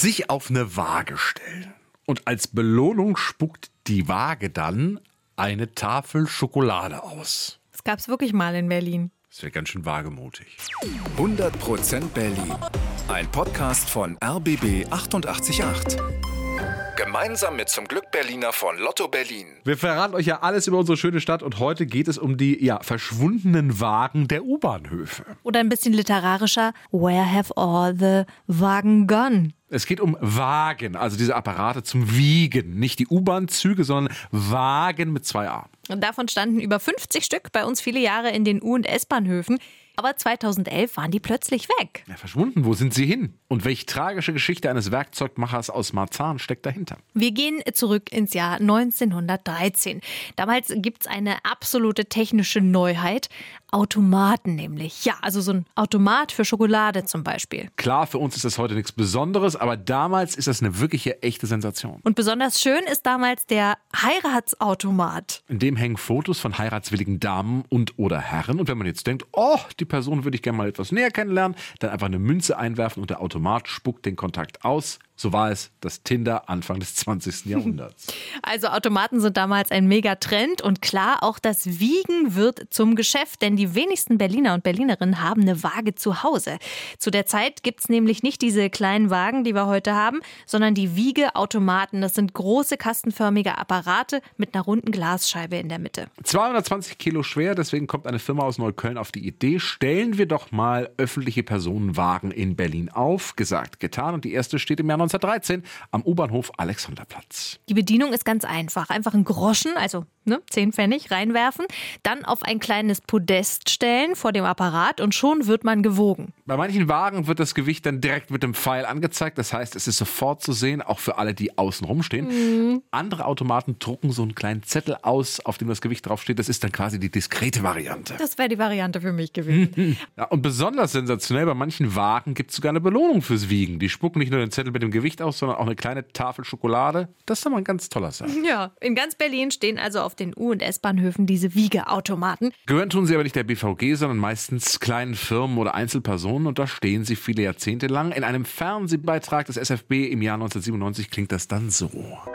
sich auf eine Waage stellen. Und als Belohnung spuckt die Waage dann eine Tafel Schokolade aus. Das gab es wirklich mal in Berlin. Das wäre ganz schön wagemutig. 100% Berlin. Ein Podcast von RBB 888. Gemeinsam mit zum Glück Berliner von Lotto Berlin. Wir verraten euch ja alles über unsere schöne Stadt und heute geht es um die ja, verschwundenen Wagen der U-Bahnhöfe. Oder ein bisschen literarischer, Where have all the Wagen gone? Es geht um Wagen, also diese Apparate zum Wiegen. Nicht die U-Bahn-Züge, sondern Wagen mit zwei A. Und davon standen über 50 Stück bei uns viele Jahre in den U- und S-Bahnhöfen. Aber 2011 waren die plötzlich weg. Ja, verschwunden, wo sind sie hin? Und welche tragische Geschichte eines Werkzeugmachers aus Marzahn steckt dahinter? Wir gehen zurück ins Jahr 1913. Damals gibt es eine absolute technische Neuheit. Automaten nämlich. Ja, also so ein Automat für Schokolade zum Beispiel. Klar, für uns ist das heute nichts Besonderes, aber damals ist das eine wirkliche echte Sensation. Und besonders schön ist damals der Heiratsautomat. In dem hängen Fotos von heiratswilligen Damen und oder Herren. Und wenn man jetzt denkt, oh, die Person würde ich gerne mal etwas näher kennenlernen, dann einfach eine Münze einwerfen und der Automat spuckt den Kontakt aus. So war es das Tinder Anfang des 20. Jahrhunderts. Also Automaten sind damals ein Megatrend und klar, auch das Wiegen wird zum Geschäft, denn die wenigsten Berliner und Berlinerinnen haben eine Waage zu Hause. Zu der Zeit gibt es nämlich nicht diese kleinen Wagen, die wir heute haben, sondern die Wiegeautomaten. Das sind große kastenförmige Apparate mit einer runden Glasscheibe in der Mitte. 220 Kilo schwer, deswegen kommt eine Firma aus Neukölln auf die Idee, stellen wir doch mal öffentliche Personenwagen in Berlin auf. Gesagt, getan und die erste steht im Jahr 1913 am U-Bahnhof Alexanderplatz. Die Bedienung ist ganz einfach. Einfach einen Groschen, also ne, 10 Pfennig, reinwerfen, dann auf ein kleines Podest stellen vor dem Apparat und schon wird man gewogen. Bei manchen Wagen wird das Gewicht dann direkt mit dem Pfeil angezeigt. Das heißt, es ist sofort zu sehen, auch für alle, die außen rumstehen. Mhm. Andere Automaten drucken so einen kleinen Zettel aus, auf dem das Gewicht draufsteht. Das ist dann quasi die diskrete Variante. Das wäre die Variante für mich gewesen. ja, und besonders sensationell, bei manchen Wagen gibt es sogar eine Belohnung fürs Wiegen. Die spucken nicht nur den Zettel mit dem Gewicht aus, sondern auch eine kleine Tafel Schokolade. Das ist doch mal ein ganz toller Sache. Ja, in ganz Berlin stehen also auf den U- und S-Bahnhöfen diese Wiegeautomaten. Gehören tun sie aber nicht der BVG, sondern meistens kleinen Firmen oder Einzelpersonen und da stehen sie viele Jahrzehnte lang. In einem Fernsehbeitrag des SFB im Jahr 1997 klingt das dann so.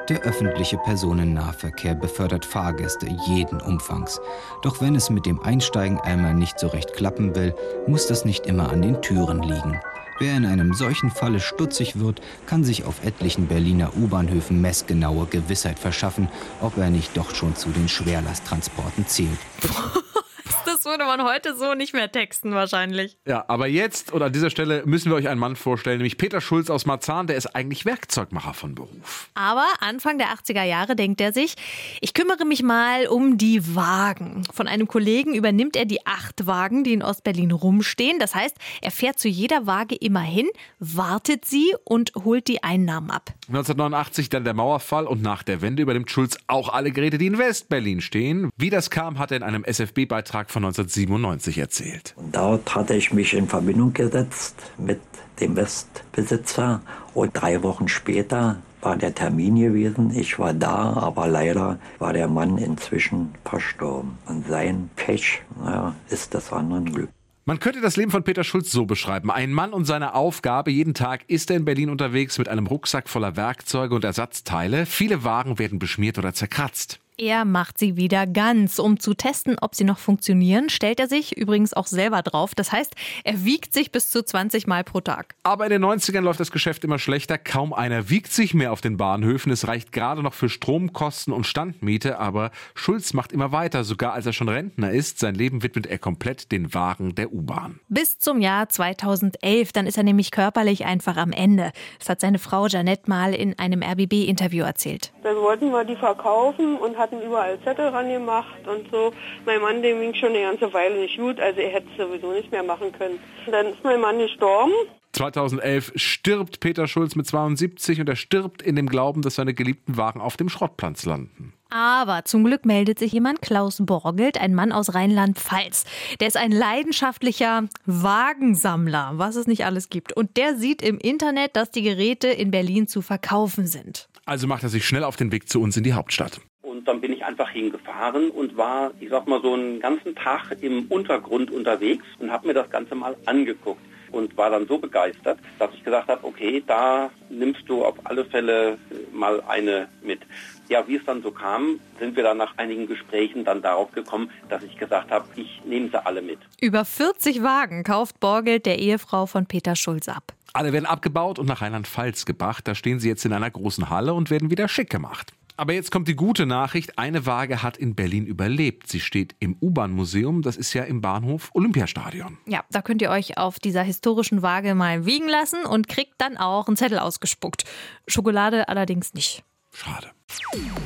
Der öffentliche Personennahverkehr befördert Fahrgäste jeden Umfangs. Doch wenn es mit dem Einsteigen einmal nicht so recht klappen will, muss das nicht immer an den Türen liegen. Wer in einem solchen Falle stutzig wird, kann sich auf etlichen Berliner U-Bahnhöfen messgenaue Gewissheit verschaffen, ob er nicht doch schon zu den Schwerlasttransporten zählt. Das würde man heute so nicht mehr texten wahrscheinlich. Ja, aber jetzt oder an dieser Stelle müssen wir euch einen Mann vorstellen, nämlich Peter Schulz aus Marzahn, der ist eigentlich Werkzeugmacher von Beruf. Aber Anfang der 80er Jahre denkt er sich, ich kümmere mich mal um die Wagen. Von einem Kollegen übernimmt er die acht Wagen, die in Ostberlin rumstehen. Das heißt, er fährt zu jeder Waage immer hin, wartet sie und holt die Einnahmen ab. 1989 dann der Mauerfall und nach der Wende übernimmt Schulz auch alle Geräte, die in Westberlin stehen. Wie das kam, hat er in einem SFB-Beitrag von 1997 erzählt. Und dort hatte ich mich in Verbindung gesetzt mit dem Westbesitzer und drei Wochen später war der Termin gewesen. Ich war da, aber leider war der Mann inzwischen verstorben. Und sein Pech naja, ist das andere Glück. Man könnte das Leben von Peter Schulz so beschreiben. Ein Mann und seine Aufgabe. Jeden Tag ist er in Berlin unterwegs mit einem Rucksack voller Werkzeuge und Ersatzteile. Viele Waren werden beschmiert oder zerkratzt. Er macht sie wieder ganz. Um zu testen, ob sie noch funktionieren, stellt er sich übrigens auch selber drauf. Das heißt, er wiegt sich bis zu 20 Mal pro Tag. Aber in den 90ern läuft das Geschäft immer schlechter. Kaum einer wiegt sich mehr auf den Bahnhöfen. Es reicht gerade noch für Stromkosten und Standmiete. Aber Schulz macht immer weiter, sogar als er schon Rentner ist. Sein Leben widmet er komplett den Wagen der U-Bahn. Bis zum Jahr 2011. Dann ist er nämlich körperlich einfach am Ende. Das hat seine Frau Janette mal in einem RBB-Interview erzählt. Dann wollten wir die verkaufen und hatten überall Zettel ran gemacht und so. Mein Mann, dem ging schon eine ganze Weile nicht gut, also er hätte es sowieso nicht mehr machen können. Dann ist mein Mann gestorben. 2011 stirbt Peter Schulz mit 72 und er stirbt in dem Glauben, dass seine geliebten Wagen auf dem Schrottplatz landen. Aber zum Glück meldet sich jemand, Klaus Borgelt, ein Mann aus Rheinland-Pfalz. Der ist ein leidenschaftlicher Wagensammler, was es nicht alles gibt. Und der sieht im Internet, dass die Geräte in Berlin zu verkaufen sind. Also macht er sich schnell auf den Weg zu uns in die Hauptstadt. Und dann bin ich einfach hingefahren und war, ich sag mal, so einen ganzen Tag im Untergrund unterwegs und habe mir das Ganze mal angeguckt. und war dann so begeistert, dass ich gesagt habe, okay, da nimmst du auf alle Fälle mal eine mit. Ja, wie es dann so kam, sind wir dann nach einigen Gesprächen dann darauf gekommen, dass ich gesagt habe, ich nehme sie alle mit. Über 40 Wagen kauft Borgelt der Ehefrau von Peter Schulz ab. Alle werden abgebaut und nach Rheinland-Pfalz gebracht. Da stehen sie jetzt in einer großen Halle und werden wieder schick gemacht. Aber jetzt kommt die gute Nachricht. Eine Waage hat in Berlin überlebt. Sie steht im U-Bahn-Museum. Das ist ja im Bahnhof Olympiastadion. Ja, da könnt ihr euch auf dieser historischen Waage mal wiegen lassen und kriegt dann auch einen Zettel ausgespuckt. Schokolade allerdings nicht. Schade.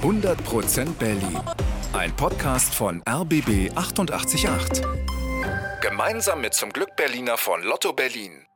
100% Berlin. Ein Podcast von RBB 888. Gemeinsam mit zum Glück Berliner von Lotto Berlin.